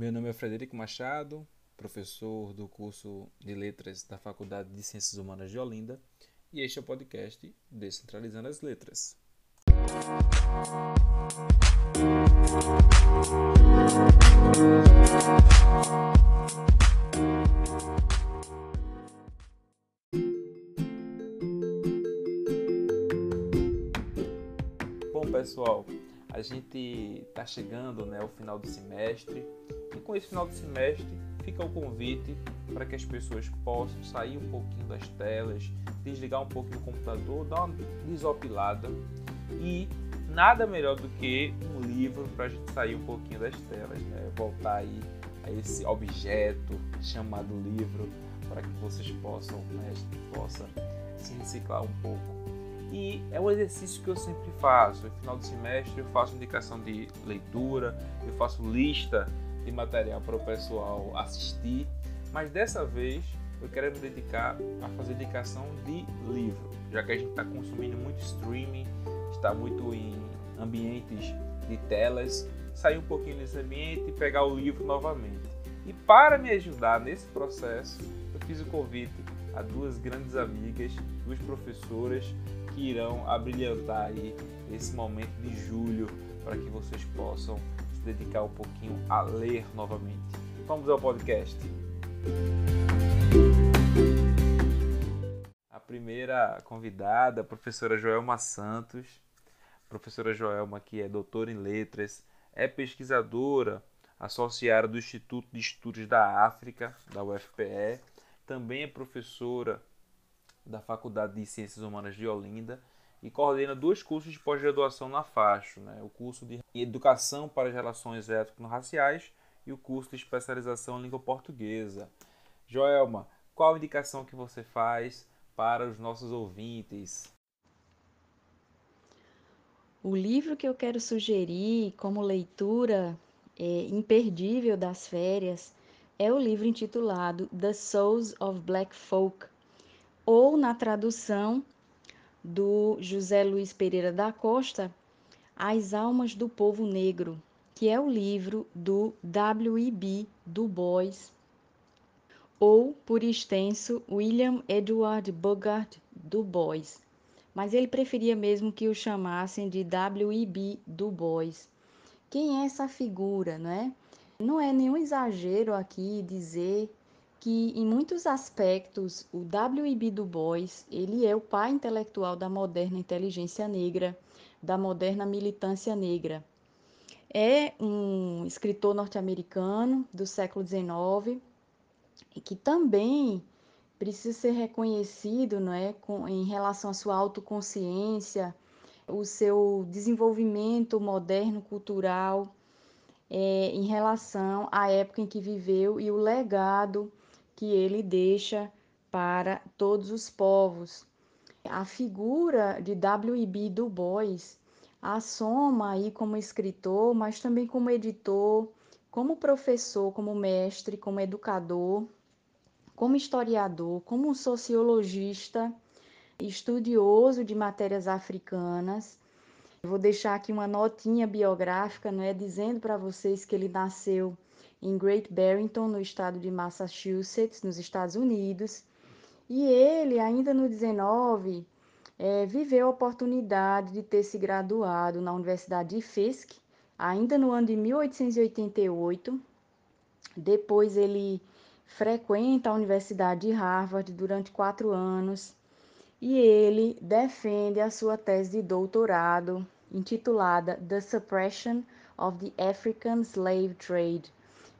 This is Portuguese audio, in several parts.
Meu nome é Frederico Machado, professor do curso de Letras da Faculdade de Ciências Humanas de Olinda, e este é o podcast Descentralizando as Letras. Bom, pessoal, a gente está chegando né, ao final do semestre e com esse final do semestre fica o convite para que as pessoas possam sair um pouquinho das telas, desligar um pouquinho o computador, dar uma desopilada e nada melhor do que um livro para a gente sair um pouquinho das telas, né? voltar aí a esse objeto chamado livro para que vocês possam, né, possa se reciclar um pouco. E é um exercício que eu sempre faço. No final do semestre eu faço indicação de leitura, eu faço lista de material para o pessoal assistir, mas dessa vez eu quero me dedicar a fazer indicação de livro, já que a gente está consumindo muito streaming, está muito em ambientes de telas, sair um pouquinho desse ambiente e pegar o livro novamente. E para me ajudar nesse processo, eu fiz o convite a duas grandes amigas, duas professoras que irão abrilhantar aí esse momento de julho para que vocês possam se dedicar um pouquinho a ler novamente. Vamos ao podcast. A primeira convidada, a professora Joelma Santos. professora Joelma, que é doutora em letras, é pesquisadora associada do Instituto de Estudos da África, da UFPE, também é professora da Faculdade de Ciências Humanas de Olinda e coordena dois cursos de pós-graduação na FACHO, né? o curso de Educação para as Relações Étnico-Raciais e o curso de especialização em Língua Portuguesa. Joelma, qual a indicação que você faz para os nossos ouvintes? O livro que eu quero sugerir como leitura é, imperdível das férias é o livro intitulado The Souls of Black Folk, ou na tradução do José Luiz Pereira da Costa, As Almas do Povo Negro, que é o livro do W.E.B. Du Bois, ou, por extenso, William Edward Bogart Du Bois, mas ele preferia mesmo que o chamassem de W.E.B. Du Bois. Quem é essa figura, não é? Não é nenhum exagero aqui dizer que em muitos aspectos o W.E.B. Du Bois, ele é o pai intelectual da moderna inteligência negra, da moderna militância negra. É um escritor norte-americano do século XIX e que também precisa ser reconhecido não é, com, em relação à sua autoconsciência, o seu desenvolvimento moderno cultural é, em relação à época em que viveu e o legado que ele deixa para todos os povos. A figura de W.E.B. Du Bois assoma aí como escritor, mas também como editor, como professor, como mestre, como educador, como historiador, como sociologista, estudioso de matérias africanas. Vou deixar aqui uma notinha biográfica, não é, dizendo para vocês que ele nasceu em Great Barrington, no estado de Massachusetts, nos Estados Unidos. E ele, ainda no 19, é, viveu a oportunidade de ter se graduado na Universidade de Fisk, ainda no ano de 1888. Depois ele frequenta a Universidade de Harvard durante quatro anos e ele defende a sua tese de doutorado intitulada The Suppression of the African Slave Trade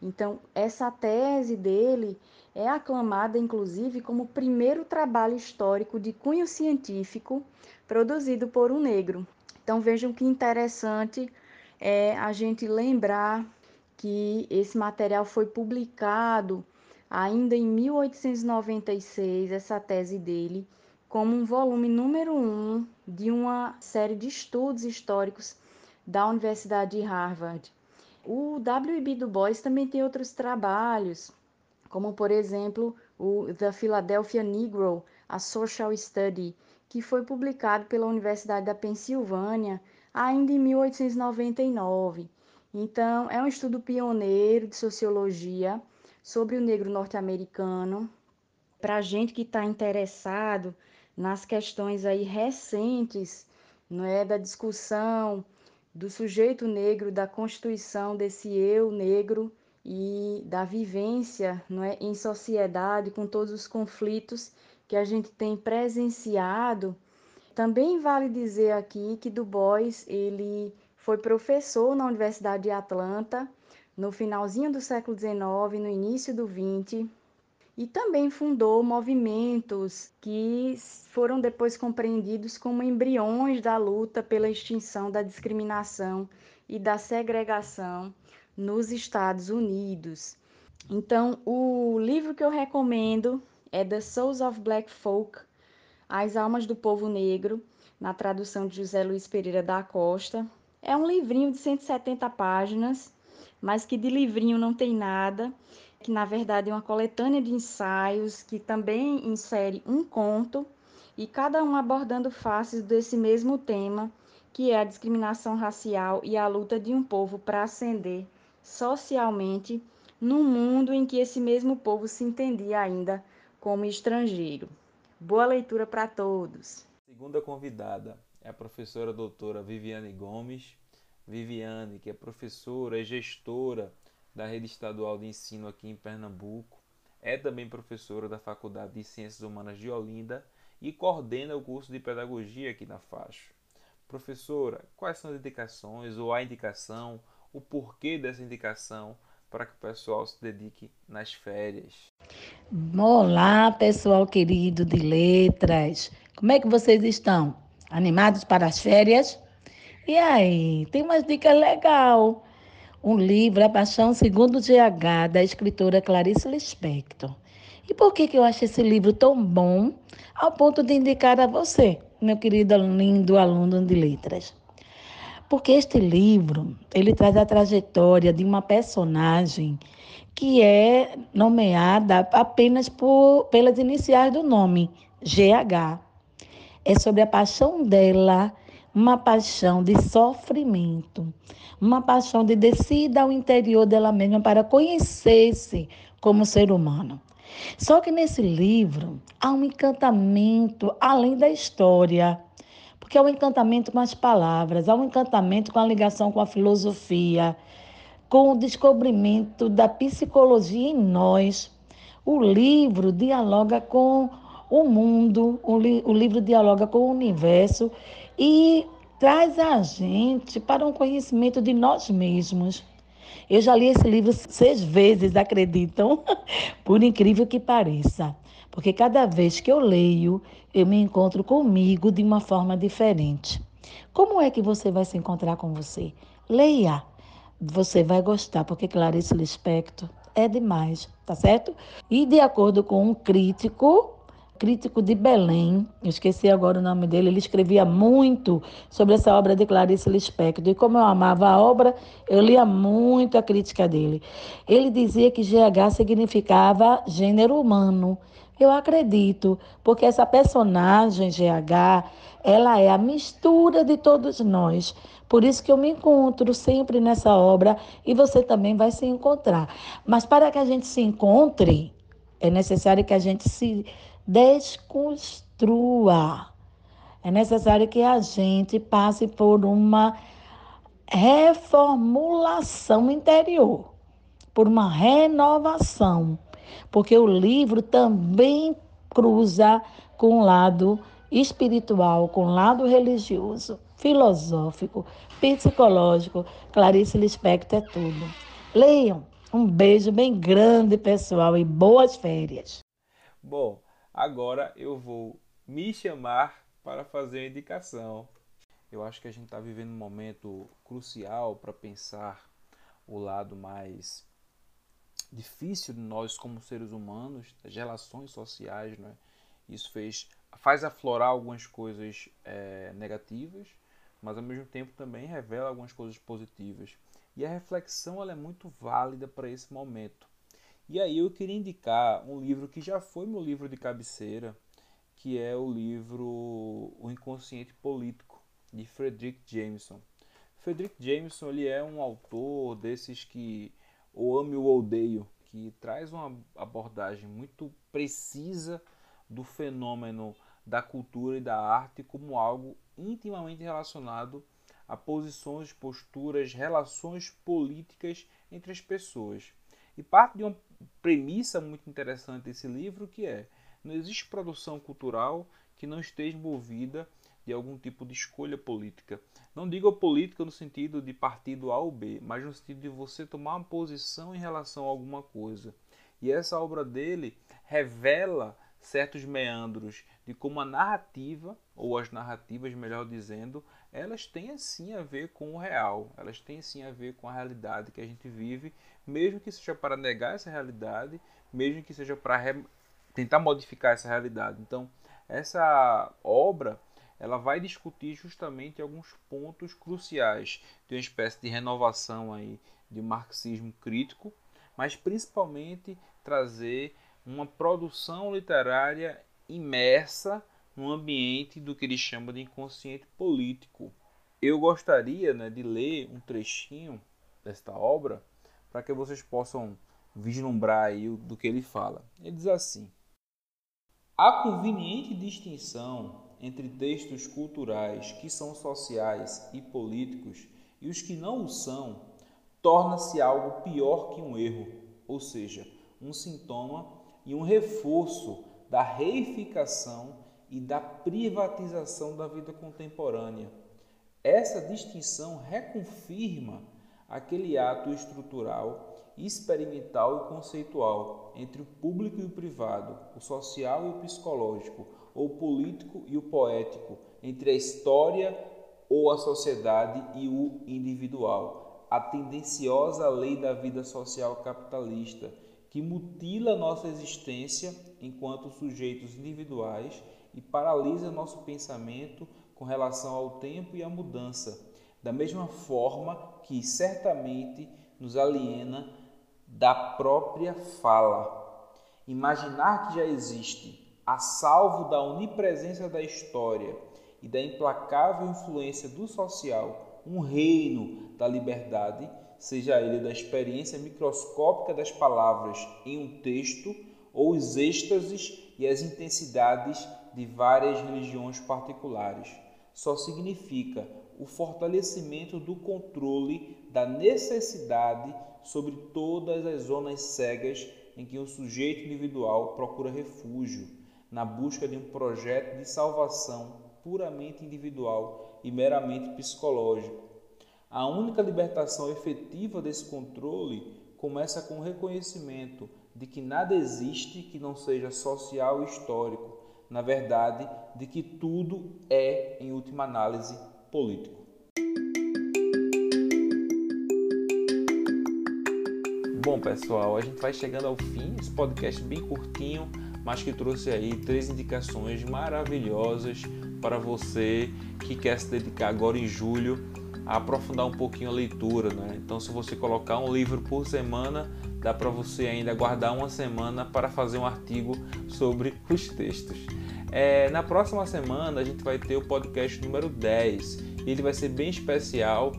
então, essa tese dele é aclamada, inclusive, como o primeiro trabalho histórico de cunho científico produzido por um negro. Então, vejam que interessante é a gente lembrar que esse material foi publicado ainda em 1896, essa tese dele, como um volume número um de uma série de estudos históricos da Universidade de Harvard. O W.E.B. Du Bois também tem outros trabalhos, como por exemplo o The Philadelphia Negro, a Social Study, que foi publicado pela Universidade da Pensilvânia ainda em 1899. Então, é um estudo pioneiro de sociologia sobre o negro norte-americano. Para gente que está interessado nas questões aí recentes, não é, da discussão do sujeito negro, da constituição desse eu negro e da vivência, não é, em sociedade com todos os conflitos que a gente tem presenciado. Também vale dizer aqui que Du Bois, ele foi professor na Universidade de Atlanta no finalzinho do século XIX, no início do XX, e também fundou movimentos que foram depois compreendidos como embriões da luta pela extinção da discriminação e da segregação nos Estados Unidos. Então, o livro que eu recomendo é The Souls of Black Folk, As Almas do Povo Negro, na tradução de José Luiz Pereira da Costa. É um livrinho de 170 páginas, mas que de livrinho não tem nada, que na verdade é uma coletânea de ensaios que também insere um conto e cada um abordando faces desse mesmo tema, que é a discriminação racial e a luta de um povo para ascender socialmente num mundo em que esse mesmo povo se entendia ainda como estrangeiro. Boa leitura para todos. Segunda convidada, é a professora doutora Viviane Gomes. Viviane, que é professora e gestora da rede estadual de ensino aqui em Pernambuco, é também professora da Faculdade de Ciências Humanas de Olinda e coordena o curso de pedagogia aqui na faixa. Professora, quais são as indicações ou a indicação, o porquê dessa indicação para que o pessoal se dedique nas férias? Olá, pessoal querido de letras. Como é que vocês estão? Animados para as férias? E aí, tem umas dicas legal. Um livro, A Paixão Segundo GH, da escritora Clarice Lispector. E por que, que eu acho esse livro tão bom ao ponto de indicar a você, meu querido lindo aluno de letras? Porque este livro, ele traz a trajetória de uma personagem que é nomeada apenas por, pelas iniciais do nome, GH é sobre a paixão dela, uma paixão de sofrimento, uma paixão de descida ao interior dela mesma para conhecer-se como ser humano. Só que nesse livro há um encantamento além da história, porque há um encantamento com as palavras, há um encantamento com a ligação com a filosofia, com o descobrimento da psicologia em nós. O livro dialoga com o mundo, o, li o livro dialoga com o universo e traz a gente para um conhecimento de nós mesmos. Eu já li esse livro seis vezes, acreditam? Por incrível que pareça. Porque cada vez que eu leio, eu me encontro comigo de uma forma diferente. Como é que você vai se encontrar com você? Leia. Você vai gostar, porque Clarice Lispector é demais, tá certo? E de acordo com um crítico, crítico de Belém, eu esqueci agora o nome dele, ele escrevia muito sobre essa obra de Clarice Lispector. E como eu amava a obra, eu lia muito a crítica dele. Ele dizia que GH significava gênero humano. Eu acredito, porque essa personagem GH, ela é a mistura de todos nós. Por isso que eu me encontro sempre nessa obra e você também vai se encontrar. Mas para que a gente se encontre, é necessário que a gente se desconstrua. É necessário que a gente passe por uma reformulação interior, por uma renovação, porque o livro também cruza com o lado espiritual, com o lado religioso, filosófico, psicológico. Clarice Lispector é tudo. Leiam. Um beijo bem grande, pessoal, e boas férias. Bom, Agora eu vou me chamar para fazer a indicação. Eu acho que a gente está vivendo um momento crucial para pensar o lado mais difícil de nós como seres humanos, das relações sociais, né? Isso fez, faz aflorar algumas coisas é, negativas, mas ao mesmo tempo também revela algumas coisas positivas. E a reflexão ela é muito válida para esse momento. E aí eu queria indicar um livro que já foi meu livro de cabeceira, que é o livro O Inconsciente Político, de Frederick Jameson. Frederick Jameson ele é um autor desses que o ame ou odeio, que traz uma abordagem muito precisa do fenômeno da cultura e da arte como algo intimamente relacionado a posições, posturas, relações políticas entre as pessoas. E parte de uma premissa muito interessante desse livro que é não existe produção cultural que não esteja envolvida de algum tipo de escolha política. Não digo política no sentido de partido A ou B, mas no sentido de você tomar uma posição em relação a alguma coisa. E essa obra dele revela certos meandros de como a narrativa, ou as narrativas, melhor dizendo, elas têm sim a ver com o real, elas têm sim a ver com a realidade que a gente vive, mesmo que seja para negar essa realidade, mesmo que seja para tentar modificar essa realidade. Então, essa obra ela vai discutir justamente alguns pontos cruciais de uma espécie de renovação aí de marxismo crítico, mas principalmente trazer uma produção literária imersa no ambiente do que ele chama de inconsciente político. Eu gostaria né, de ler um trechinho desta obra para que vocês possam vislumbrar aí do que ele fala. Ele diz assim: a conveniente distinção entre textos culturais que são sociais e políticos e os que não o são torna-se algo pior que um erro, ou seja, um sintoma e um reforço da reificação e da privatização da vida contemporânea. Essa distinção reconfirma aquele ato estrutural, experimental e conceitual entre o público e o privado, o social e o psicológico, ou o político e o poético, entre a história ou a sociedade e o individual. A tendenciosa lei da vida social capitalista, que mutila nossa existência enquanto sujeitos individuais e paralisa nosso pensamento com relação ao tempo e à mudança, da mesma forma que certamente nos aliena da própria fala. Imaginar que já existe a salvo da onipresença da história e da implacável influência do social, um reino da liberdade, seja ele da experiência microscópica das palavras em um texto ou os êxtases e as intensidades de várias religiões particulares. Só significa o fortalecimento do controle da necessidade sobre todas as zonas cegas em que o sujeito individual procura refúgio na busca de um projeto de salvação puramente individual e meramente psicológico. A única libertação efetiva desse controle começa com o reconhecimento de que nada existe que não seja social e histórico, na verdade, de que tudo é, em última análise, político. Bom, pessoal, a gente vai chegando ao fim. Esse podcast bem curtinho mas que trouxe aí três indicações maravilhosas para você que quer se dedicar agora em julho a aprofundar um pouquinho a leitura, né? Então, se você colocar um livro por semana, dá para você ainda guardar uma semana para fazer um artigo sobre os textos. É, na próxima semana a gente vai ter o podcast número 10. Ele vai ser bem especial.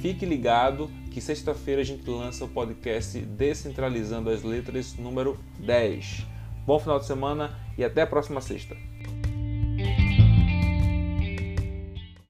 Fique ligado que sexta-feira a gente lança o podcast Descentralizando as Letras número 10. Bom final de semana e até a próxima sexta.